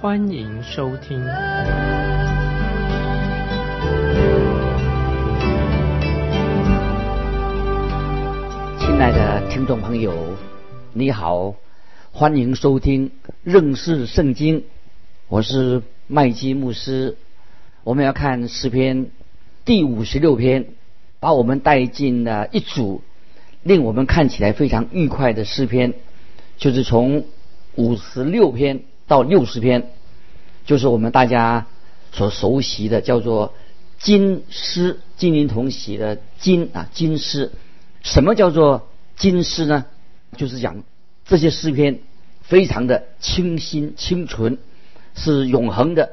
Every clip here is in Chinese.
欢迎收听。亲爱的听众朋友，你好，欢迎收听认识圣经。我是麦基牧师，我们要看诗篇第五十六篇，把我们带进了一组令我们看起来非常愉快的诗篇，就是从五十六篇到六十篇，就是我们大家所熟悉的叫做金诗，金银铜喜的金啊金诗。什么叫做金诗呢？就是讲这些诗篇非常的清新清纯，是永恒的，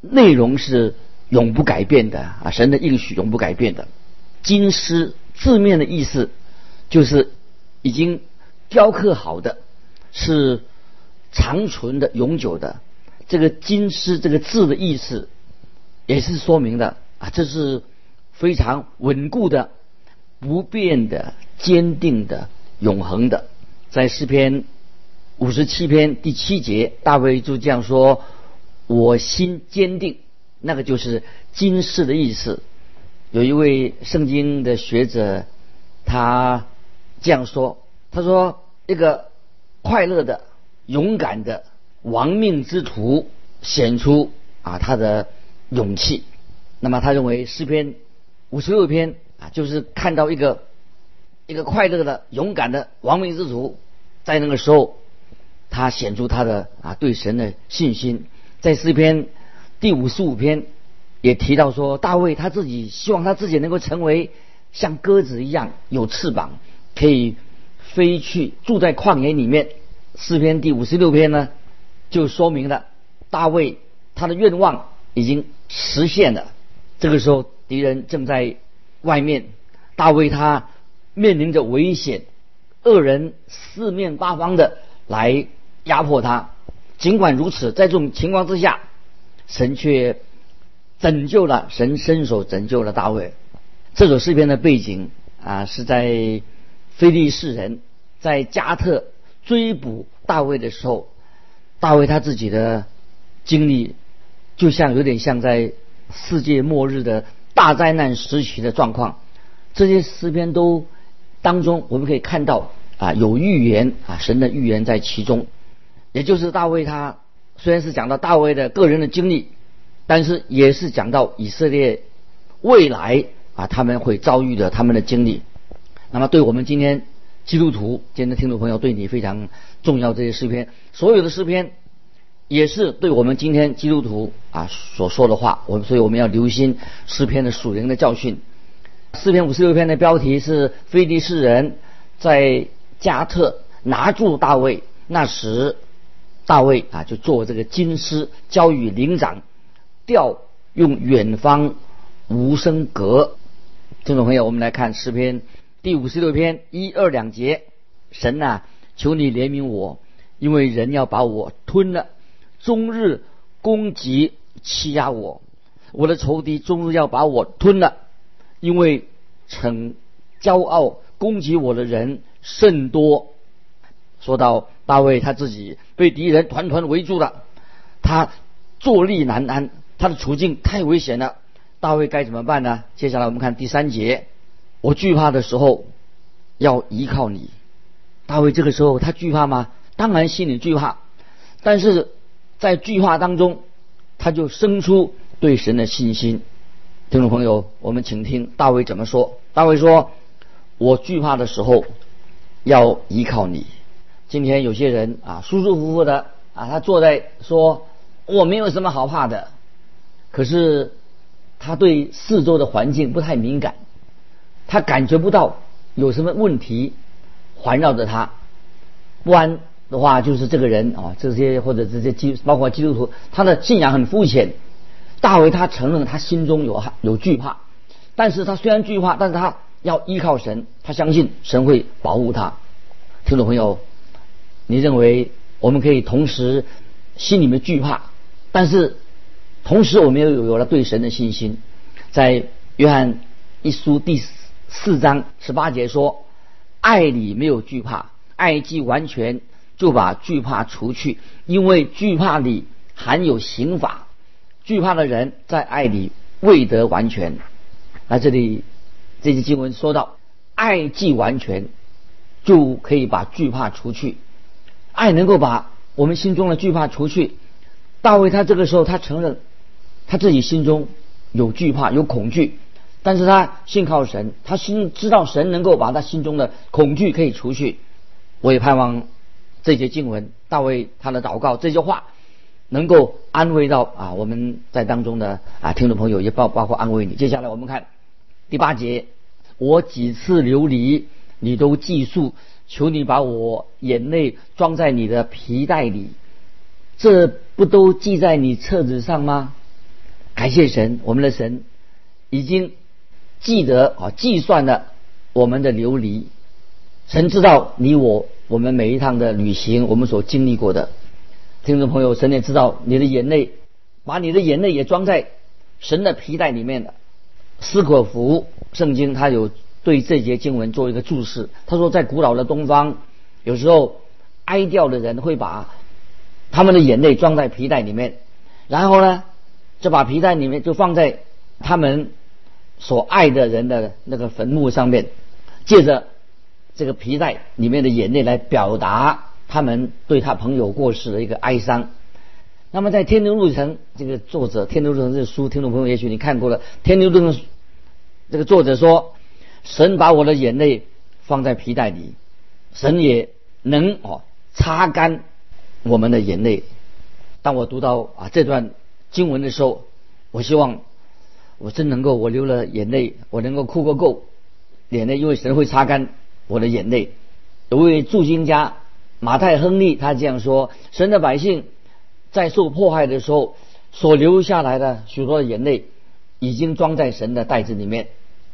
内容是永不改变的啊！神的应许永不改变的。金诗字面的意思就是已经雕刻好的，是长存的、永久的。这个金诗这个字的意思也是说明的啊，这是非常稳固的。不变的、坚定的、永恒的，在诗篇五十七篇第七节，大卫就这样说：“我心坚定。”那个就是今世的意思。有一位圣经的学者，他这样说：“他说，一个快乐的、勇敢的亡命之徒显出啊他的勇气。那么他认为诗篇五十六篇。”啊，就是看到一个一个快乐的、勇敢的亡命之徒，在那个时候，他显出他的啊对神的信心。在诗篇第五十五篇也提到说，大卫他自己希望他自己能够成为像鸽子一样有翅膀，可以飞去住在旷野里面。诗篇第五十六篇呢，就说明了大卫他的愿望已经实现了。这个时候，敌人正在。外面，大卫他面临着危险，恶人四面八方的来压迫他。尽管如此，在这种情况之下，神却拯救了，神伸手拯救了大卫。这首诗篇的背景啊，是在非利士人在加特追捕大卫的时候，大卫他自己的经历，就像有点像在世界末日的。大灾难时期的状况，这些诗篇都当中，我们可以看到啊，有预言啊，神的预言在其中。也就是大卫他虽然是讲到大卫的个人的经历，但是也是讲到以色列未来啊他们会遭遇的他们的经历。那么对我们今天基督徒，今天的听众朋友对你非常重要。这些诗篇，所有的诗篇。也是对我们今天基督徒啊所说的话，我们所以我们要留心诗篇的属灵的教训。诗篇五十六篇的标题是“非利士人在加特拿住大卫”，那时大卫啊就做这个金狮交与灵长，调用远方无声阁。听众朋友，我们来看诗篇第五十六篇一二两节：神啊，求你怜悯我，因为人要把我吞了。终日攻击欺压我，我的仇敌终日要把我吞了，因为逞骄傲攻击我的人甚多。说到大卫他自己被敌人团团围住了，他坐立难安，他的处境太危险了。大卫该怎么办呢？接下来我们看第三节，我惧怕的时候要依靠你。大卫这个时候他惧怕吗？当然心里惧怕，但是。在惧怕当中，他就生出对神的信心。听众朋友，我们请听大卫怎么说。大卫说：“我惧怕的时候，要依靠你。”今天有些人啊，舒舒服服的啊，他坐在说：“我没有什么好怕的。”可是他对四周的环境不太敏感，他感觉不到有什么问题环绕着他，不安。的话，就是这个人啊，这些或者这些基，包括基督徒，他的信仰很肤浅，大卫他承认他心中有有惧怕，但是他虽然惧怕，但是他要依靠神，他相信神会保护他。听众朋友，你认为我们可以同时心里面惧怕，但是同时我们又有了对神的信心？在约翰一书第四四章十八节说：“爱里没有惧怕，爱既完全，就把惧怕除去，因为惧怕里含有刑罚。”惧怕的人在爱里未得完全。那这里这节经文说到，爱既完全，就可以把惧怕除去。爱能够把我们心中的惧怕除去。大卫他这个时候他承认他自己心中有惧怕有恐惧，但是他信靠神，他心知道神能够把他心中的恐惧可以除去。我也盼望这节经文，大卫他的祷告这句话。能够安慰到啊，我们在当中的啊听众朋友也包包括安慰你。接下来我们看第八节，我几次流离，你都记述，求你把我眼泪装在你的皮带里，这不都记在你册子上吗？感谢神，我们的神已经记得啊，计算了我们的流离，神知道你我我们每一趟的旅行，我们所经历过的。听众朋友，神也知道你的眼泪，把你的眼泪也装在神的皮带里面的。斯可福圣经他有对这节经文做一个注释，他说在古老的东方，有时候哀悼的人会把他们的眼泪装在皮带里面，然后呢，就把皮带里面就放在他们所爱的人的那个坟墓上面，借着这个皮带里面的眼泪来表达。他们对他朋友过世的一个哀伤。那么，在《天牛路程》这个作者，《天牛路程》这书，听众朋友也许你看过了，《天牛路程》这个作者说：“神把我的眼泪放在皮带里，神也能哦擦干我们的眼泪。”当我读到啊这段经文的时候，我希望我真能够，我流了眼泪，我能够哭个够，眼泪，因为神会擦干我的眼泪。有位驻京家。马太·亨利他这样说：“神的百姓在受迫害的时候所流下来的许多的眼泪，已经装在神的袋子里面，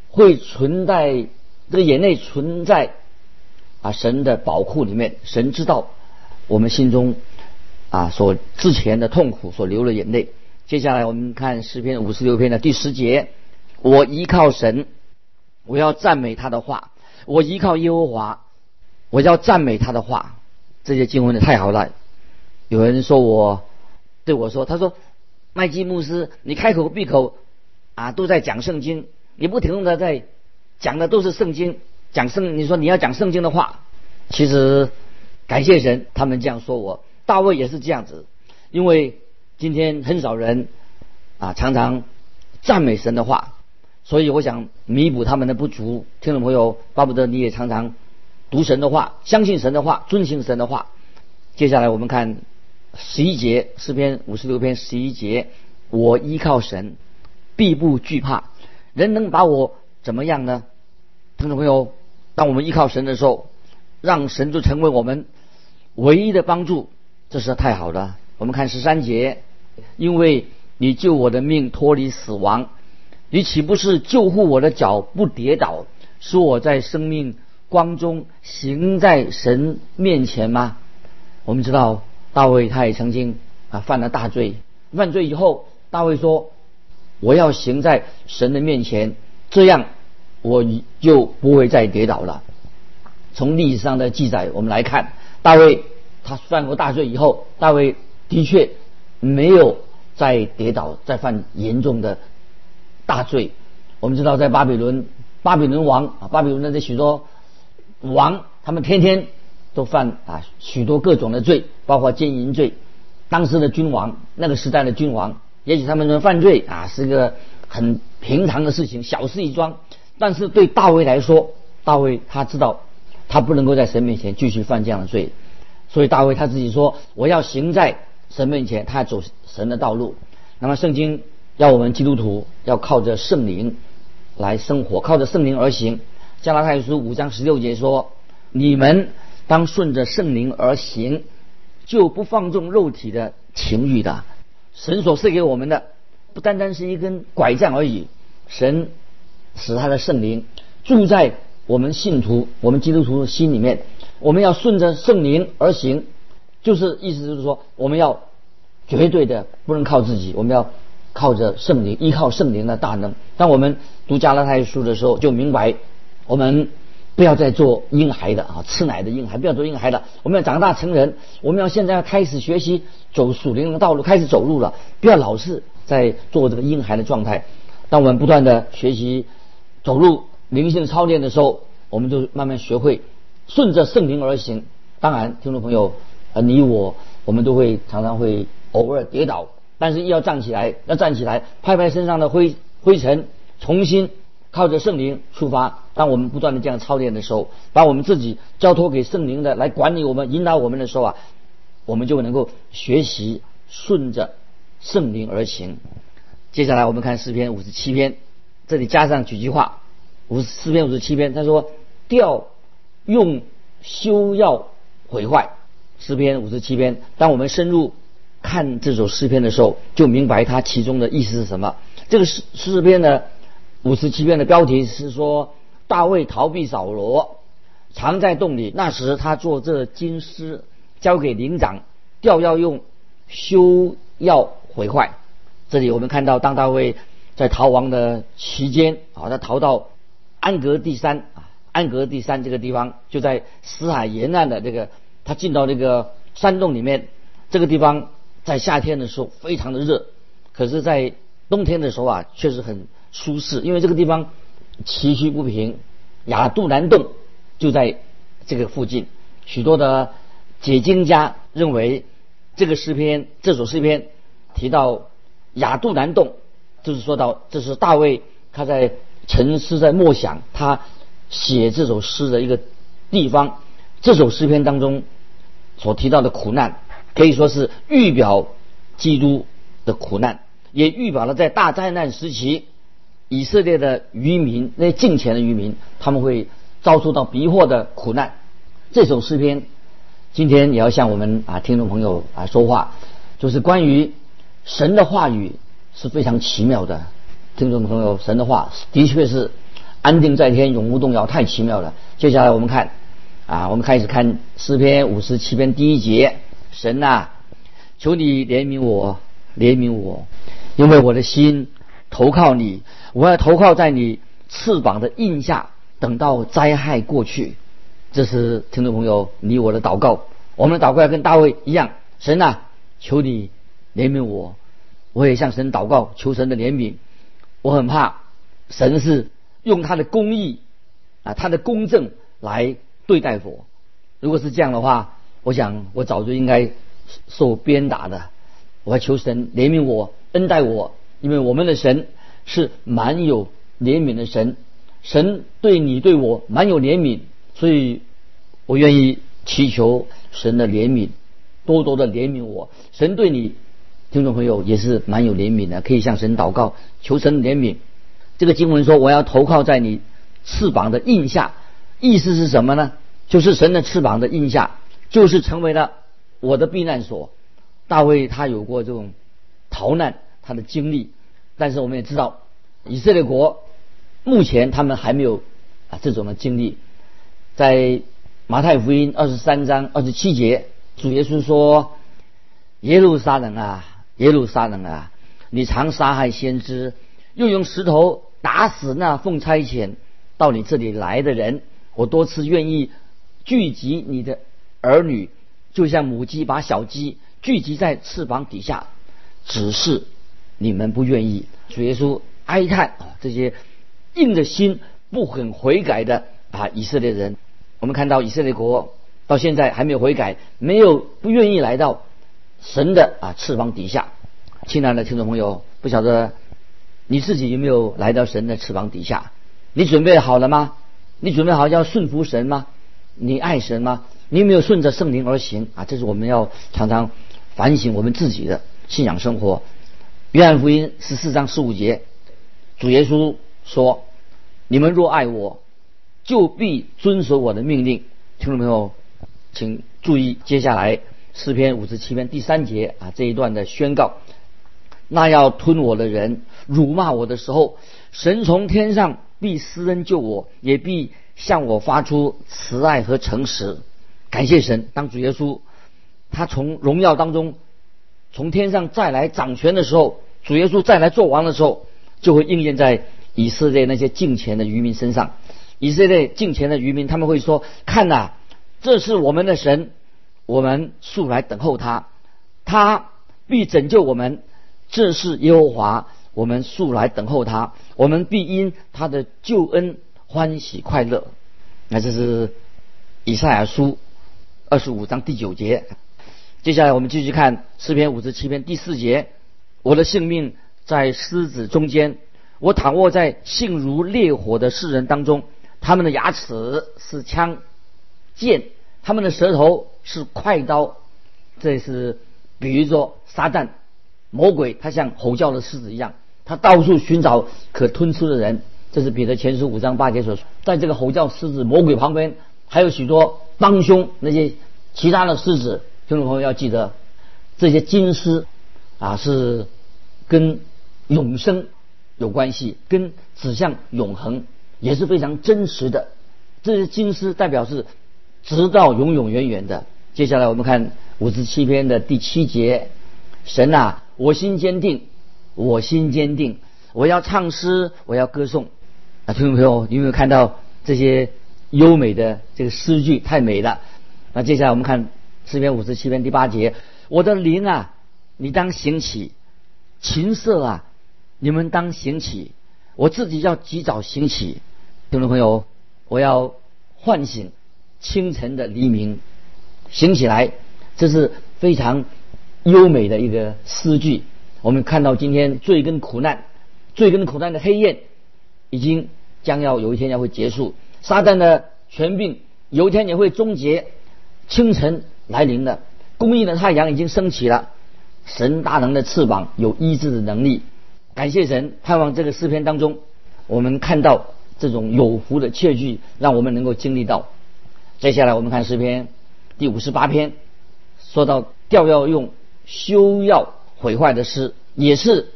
会存在这个眼泪存在啊神的宝库里面。神知道我们心中啊所之前的痛苦所流的眼泪。接下来我们看诗篇五十六篇的第十节：我依靠神，我要赞美他的话；我依靠耶和华，我要赞美他的话。”这些经文的太好了，有人说我对我说：“他说麦基牧师，你开口闭口啊都在讲圣经，你不停的在讲的都是圣经，讲圣。你说你要讲圣经的话，其实感谢神，他们这样说我。大卫也是这样子，因为今天很少人啊常常赞美神的话，所以我想弥补他们的不足。听众朋友，巴不得你也常常。”读神的话，相信神的话，遵行神的话。接下来我们看十一节诗篇五十六篇十一节：我依靠神，必不惧怕。人能把我怎么样呢？听众朋友，当我们依靠神的时候，让神就成为我们唯一的帮助，这是太好了。我们看十三节：因为你救我的命脱离死亡，你岂不是救护我的脚不跌倒，使我在生命？光中行在神面前吗？我们知道大卫他也曾经啊犯了大罪，犯罪以后，大卫说：“我要行在神的面前，这样我就不会再跌倒了。”从历史上的记载我们来看，大卫他犯过大罪以后，大卫的确没有再跌倒，再犯严重的大罪。我们知道在巴比伦，巴比伦王啊，巴比伦的这许多。王他们天天都犯啊许多各种的罪，包括奸淫罪。当时的君王，那个时代的君王，也许他们的犯罪啊是个很平常的事情，小事一桩。但是对大卫来说，大卫他知道他不能够在神面前继续犯这样的罪，所以大卫他自己说：“我要行在神面前，他要走神的道路。”那么圣经要我们基督徒要靠着圣灵来生活，靠着圣灵而行。加拉太书五章十六节说：“你们当顺着圣灵而行，就不放纵肉体的情欲的。神所赐给我们的，不单单是一根拐杖而已，神使他的圣灵住在我们信徒、我们基督徒的心里面。我们要顺着圣灵而行，就是意思就是说，我们要绝对的不能靠自己，我们要靠着圣灵，依靠圣灵的大能。当我们读加拉太书的时候，就明白我们。不要再做婴孩的啊，吃奶的婴孩，不要做婴孩的。我们要长大成人，我们要现在要开始学习走属灵的道路，开始走路了。不要老是在做这个婴孩的状态。当我们不断的学习走路、灵性操练的时候，我们就慢慢学会顺着圣灵而行。当然，听众朋友，呃，你我我们都会常常会偶尔跌倒，但是要站起来，要站起来，拍拍身上的灰灰尘，重新。靠着圣灵出发，当我们不断的这样操练的时候，把我们自己交托给圣灵的来管理我们、引导我们的时候啊，我们就能够学习顺着圣灵而行。接下来我们看诗篇五十七篇，这里加上几句话：五十四篇五十七篇，他说调用修要毁坏。诗篇五十七篇，当我们深入看这首诗篇的时候，就明白它其中的意思是什么。这个诗诗篇呢？五十七篇的标题是说大卫逃避扫罗，藏在洞里。那时他做这金狮，交给灵长，调要用修要毁坏。这里我们看到，当大卫在逃亡的期间啊，他逃到安格第三啊，安格第三这个地方就在死海沿岸的这个，他进到这个山洞里面。这个地方在夏天的时候非常的热，可是，在冬天的时候啊，确实很。舒适，因为这个地方崎岖不平，亚杜兰洞就在这个附近。许多的解经家认为，这个诗篇这首诗篇提到亚杜兰洞，就是说到这是大卫他在沉思在默想，他写这首诗的一个地方。这首诗篇当中所提到的苦难，可以说是预表基督的苦难，也预表了在大灾难时期。以色列的渔民，那些敬虔的渔民，他们会遭受到逼迫的苦难。这首诗篇，今天也要向我们啊听众朋友啊说话，就是关于神的话语是非常奇妙的。听众朋友，神的话的确是安定在天，永不动摇，太奇妙了。接下来我们看啊，我们开始看诗篇五十七篇第一节：神啊，求你怜悯我，怜悯我，因为我的心。投靠你，我要投靠在你翅膀的印下，等到灾害过去。这是听众朋友你我的祷告。我们的祷告要跟大卫一样，神啊，求你怜悯我，我也向神祷告，求神的怜悯。我很怕神是用他的公义啊，他的公正来对待我。如果是这样的话，我想我早就应该受鞭打的。我要求神怜悯我，恩待我。因为我们的神是蛮有怜悯的神，神对你对我蛮有怜悯，所以我愿意祈求神的怜悯，多多的怜悯我。神对你，听众朋友也是蛮有怜悯的，可以向神祷告，求神怜悯。这个经文说：“我要投靠在你翅膀的印下。”意思是什么呢？就是神的翅膀的印下，就是成为了我的避难所。大卫他有过这种逃难。他的经历，但是我们也知道，以色列国目前他们还没有啊这种的经历。在马太福音二十三章二十七节，主耶稣说：“耶路撒冷啊，耶路撒冷啊，你常杀害先知，又用石头打死那奉差遣到你这里来的人。我多次愿意聚集你的儿女，就像母鸡把小鸡聚集在翅膀底下，只是。”你们不愿意，主耶稣哀叹啊，这些硬着心不肯悔改的啊以色列人。我们看到以色列国到现在还没有悔改，没有不愿意来到神的啊翅膀底下。亲爱的听众朋友，不晓得你自己有没有来到神的翅膀底下？你准备好了吗？你准备好要顺服神吗？你爱神吗？你有没有顺着圣灵而行啊？这是我们要常常反省我们自己的信仰生活。约翰福音十四章十五节，主耶稣说：“你们若爱我，就必遵守我的命令。”听众朋友，请注意接下来诗篇五十七篇第三节啊这一段的宣告。那要吞我的人辱骂我的时候，神从天上必施恩救我，也必向我发出慈爱和诚实。感谢神，当主耶稣他从荣耀当中从天上再来掌权的时候，主耶稣再来做王的时候，就会应验在以色列那些敬虔的渔民身上。以色列敬虔的渔民，他们会说：“看呐，这是我们的神，我们素来等候他，他必拯救我们。这是耶和华，我们素来等候他，我们必因他的救恩欢喜快乐。”那这是以赛亚书二十五章第九节。接下来我们继续看诗篇五十七篇第四节：“我的性命在狮子中间，我躺卧在性如烈火的世人当中。”他们的牙齿是枪剑，他们的舌头是快刀，这是比喻说撒旦魔鬼，他像吼叫的狮子一样，他到处寻找可吞吃的人。这是彼得前书五章八节所说。在这个吼叫狮子魔鬼旁边，还有许多帮凶那些其他的狮子。听众朋友要记得，这些金狮啊是跟永生有关系，跟指向永恒。也是非常真实的，这些金狮代表是直到永永远远的。接下来我们看五十七篇的第七节：神啊，我心坚定，我心坚定，我要唱诗，我要歌颂。啊，听众朋友，有没有看到这些优美的这个诗句？太美了。那接下来我们看诗篇五十七篇第八节：我的灵啊，你当行起；琴瑟啊，你们当行起。我自己要及早行起。听众朋友，我要唤醒清晨的黎明，醒起来，这是非常优美的一个诗句。我们看到今天罪跟苦难，罪跟苦难的黑夜已经将要有一天要会结束，撒旦的权柄有一天也会终结。清晨来临了，公义的太阳已经升起了，神大能的翅膀有医治的能力。感谢神，盼望这个诗篇当中，我们看到。这种有福的切据，让我们能够经历到。接下来我们看诗篇第五十八篇，说到调要用修要毁坏的诗，也是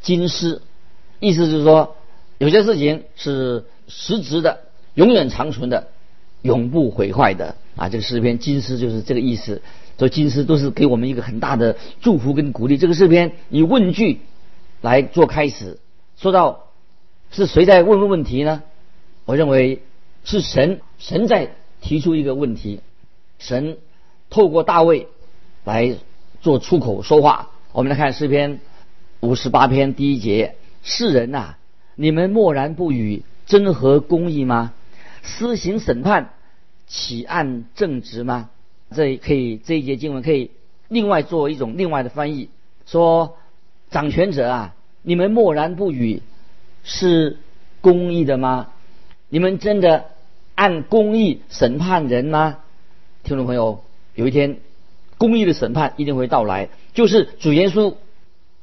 金诗，意思就是说，有些事情是实质的、永远长存的、永不毁坏的啊。这个诗篇金诗就是这个意思。所以金诗都是给我们一个很大的祝福跟鼓励。这个诗篇以问句来做开始，说到。是谁在问问问题呢？我认为是神，神在提出一个问题。神透过大卫来做出口说话。我们来看诗篇五十八篇第一节：世人呐，你们默然不语，真合公义吗？私行审判，起案正直吗？这可以这一节经文可以另外做一种另外的翻译，说掌权者啊，你们默然不语。是公义的吗？你们真的按公义审判人吗？听众朋友，有一天公义的审判一定会到来，就是主耶稣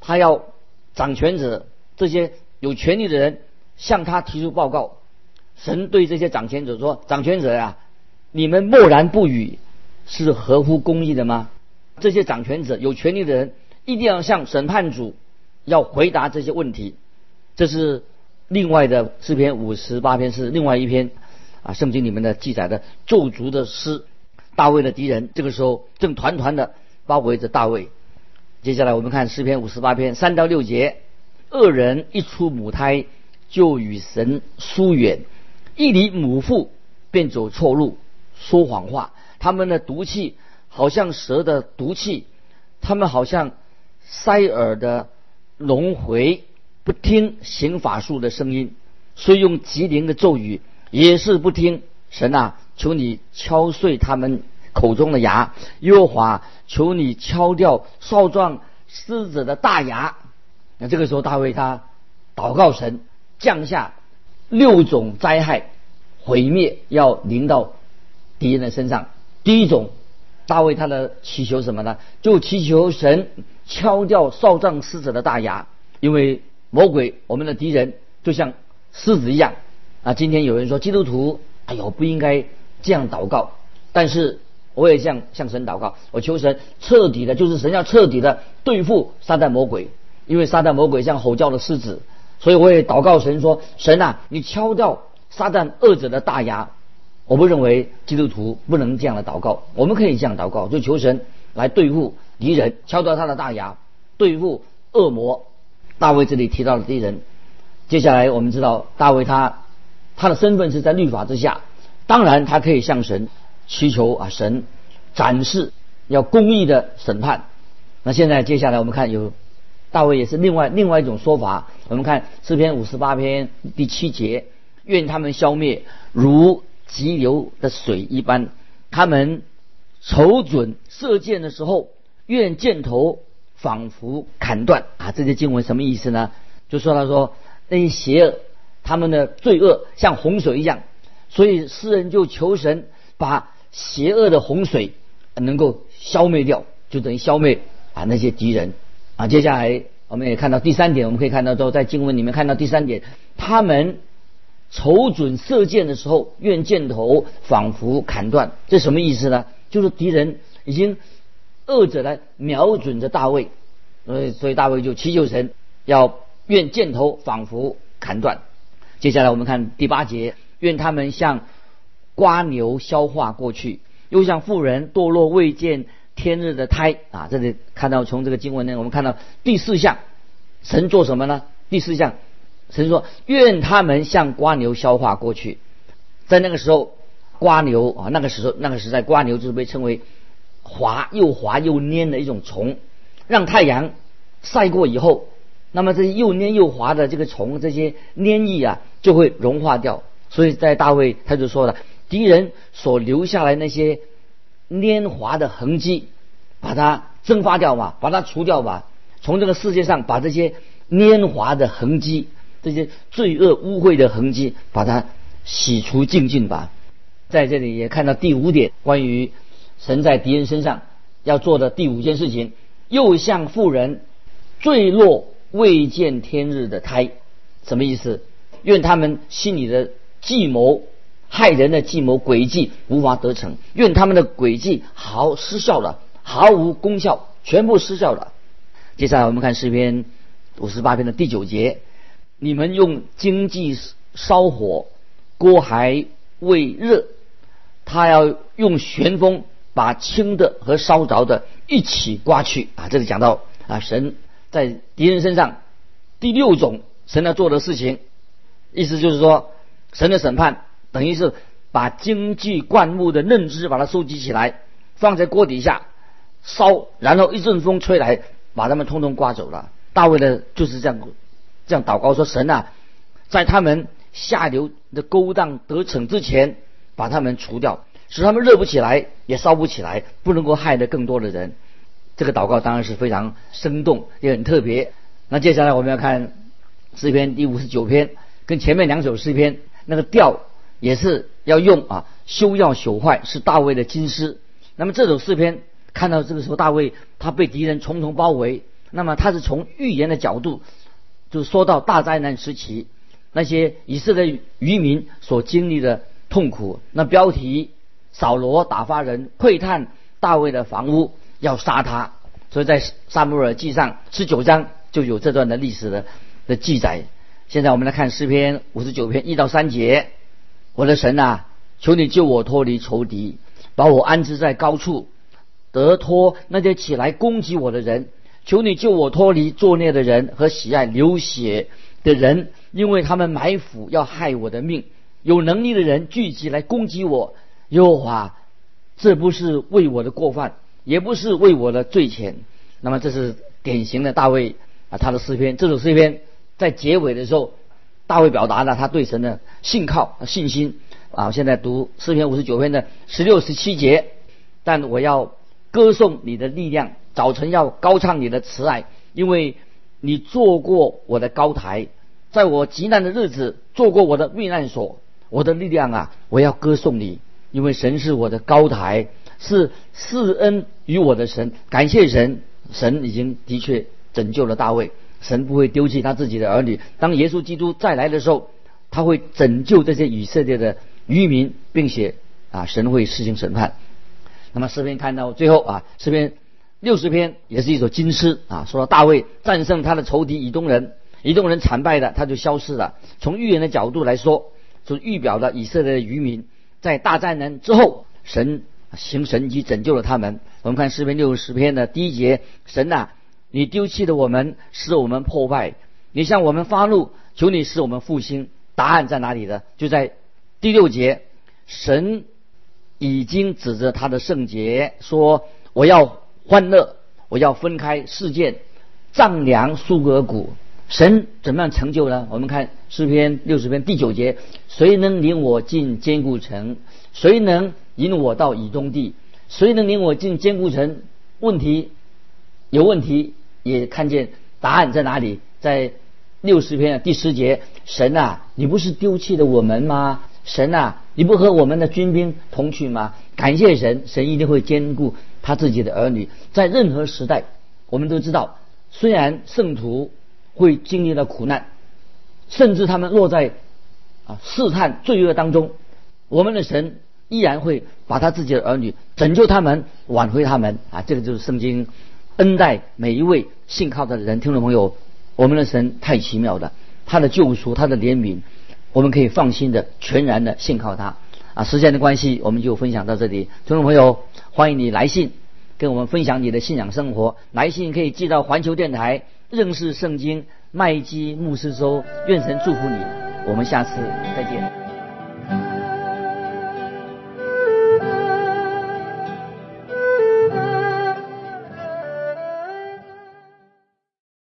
他要掌权者这些有权利的人向他提出报告。神对这些掌权者说：“掌权者呀，你们默然不语，是合乎公义的吗？”这些掌权者有权利的人一定要向审判主要回答这些问题。这是另外的诗篇五十八篇，是另外一篇啊，圣经里面的记载的咒诅的诗。大卫的敌人这个时候正团团的包围着大卫。接下来我们看诗篇五十八篇三到六节：恶人一出母胎就与神疏远，一离母腹便走错路，说谎话。他们的毒气好像蛇的毒气，他们好像塞耳的龙回。不听行法术的声音，虽用吉灵的咒语，也是不听。神啊，求你敲碎他们口中的牙；耶和华，求你敲掉少壮狮子的大牙。那这个时候，大卫他祷告神降下六种灾害毁灭，要临到敌人的身上。第一种，大卫他的祈求什么呢？就祈求神敲掉少壮狮子的大牙，因为。魔鬼，我们的敌人就像狮子一样啊！今天有人说基督徒，哎呦不应该这样祷告，但是我也向向神祷告，我求神彻底的，就是神要彻底的对付撒旦魔鬼，因为撒旦魔鬼像吼叫的狮子，所以我也祷告神说：神啊，你敲掉撒旦恶者的大牙。我不认为基督徒不能这样的祷告，我们可以这样祷告，就求神来对付敌人，敲掉他的大牙，对付恶魔。大卫这里提到了敌人，接下来我们知道大卫他他的身份是在律法之下，当然他可以向神祈求啊，神展示要公义的审判。那现在接下来我们看有大卫也是另外另外一种说法，我们看诗篇五十八篇第七节，愿他们消灭如。急流的水一般，他们瞅准射箭的时候，愿箭头仿佛砍断啊！这些经文什么意思呢？就说他说那些邪恶，他们的罪恶像洪水一样，所以诗人就求神把邪恶的洪水能够消灭掉，就等于消灭啊那些敌人啊。接下来我们也看到第三点，我们可以看到都在经文里面看到第三点，他们。瞅准射箭的时候，愿箭头仿佛砍断，这什么意思呢？就是敌人已经恶者来瞄准着大卫，所以所以大卫就祈求神，要愿箭头仿佛砍断。接下来我们看第八节，愿他们像瓜牛消化过去，又像妇人堕落未见天日的胎啊！这里看到从这个经文呢，我们看到第四项，神做什么呢？第四项。神说：“愿他们像瓜牛消化过去。”在那个时候，瓜牛啊，那个时候那个时代，瓜牛就是被称为滑又滑又粘的一种虫。让太阳晒过以后，那么这些又粘又滑的这个虫，这些粘液啊，就会融化掉。所以在大卫他就说了：“敌人所留下来那些粘滑的痕迹，把它蒸发掉吧，把它除掉吧，从这个世界上把这些粘滑的痕迹。”这些罪恶污秽的痕迹，把它洗除净净吧。在这里也看到第五点，关于神在敌人身上要做的第五件事情，又像妇人坠落未见天日的胎，什么意思？愿他们心里的计谋害人的计谋诡计无法得逞，愿他们的诡计毫失效了，毫无功效，全部失效了。接下来我们看诗篇五十八篇的第九节。你们用经济烧火，锅还未热，他要用旋风把轻的和烧着的一起刮去啊！这里讲到啊，神在敌人身上第六种神要做的事情，意思就是说，神的审判等于是把经济灌木的嫩枝把它收集起来，放在锅底下烧，然后一阵风吹来，把它们通通刮走了。大卫的就是这样。这样祷告说：“神啊，在他们下流的勾当得逞之前，把他们除掉，使他们热不起来，也烧不起来，不能够害得更多的人。”这个祷告当然是非常生动，也很特别。那接下来我们要看诗篇第五十九篇，跟前面两首诗篇那个调也是要用啊，修要朽坏是大卫的金诗。那么这首诗篇看到这个时候，大卫他被敌人重重包围，那么他是从预言的角度。就说到大灾难时期，那些以色列渔民所经历的痛苦。那标题：扫罗打发人窥探大卫的房屋，要杀他。所以在撒母耳记上十九章就有这段的历史的的记载。现在我们来看诗篇五十九篇一到三节：我的神啊，求你救我脱离仇敌，把我安置在高处，得脱那些起来攻击我的人。求你救我脱离作孽的人和喜爱流血的人，因为他们埋伏要害我的命。有能力的人聚集来攻击我，耶和华，这不是为我的过犯，也不是为我的罪愆。那么这是典型的大卫啊，他的诗篇。这首诗篇在结尾的时候，大卫表达了他对神的信靠、信心啊。现在读诗篇五十九篇的十六、十七节，但我要歌颂你的力量。早晨要高唱你的慈爱，因为你做过我的高台，在我极难的日子做过我的避难所，我的力量啊，我要歌颂你，因为神是我的高台，是赐恩于我的神，感谢神，神已经的确拯救了大卫，神不会丢弃他自己的儿女，当耶稣基督再来的时候，他会拯救这些以色列的渔民，并且啊，神会施行审判。那么诗篇看到最后啊，诗篇。六十篇也是一首金诗啊，说到大卫战胜他的仇敌以东人，以东人惨败的，他就消失了。从预言的角度来说，就预表了以色列的渔民在大战难之后，神行神迹拯救了他们。我们看诗篇六十篇的第一节：神啊，你丢弃了我们，使我们破败；你向我们发怒，求你使我们复兴。答案在哪里呢？就在第六节，神已经指着他的圣洁说：“我要。”欢乐，我要分开事件，丈量苏格谷。神怎么样成就呢？我们看诗篇六十篇第九节：谁能领我进坚固城？谁能引我到以东地？谁能领我进坚固城？问题有问题，也看见答案在哪里？在六十篇的第十节：神啊，你不是丢弃了我们吗？神啊，你不和我们的军兵同去吗？感谢神，神一定会兼顾他自己的儿女。在任何时代，我们都知道，虽然圣徒会经历了苦难，甚至他们落在啊试探罪恶当中，我们的神依然会把他自己的儿女拯救他们，挽回他们啊！这个就是圣经恩待每一位信靠的人。听众朋友，我们的神太奇妙了，他的救赎，他的怜悯。我们可以放心的、全然的信靠他啊！时间的关系，我们就分享到这里。听众朋友，欢迎你来信跟我们分享你的信仰生活。来信可以寄到环球电台认识圣经麦基牧师收。愿神祝福你，我们下次再见。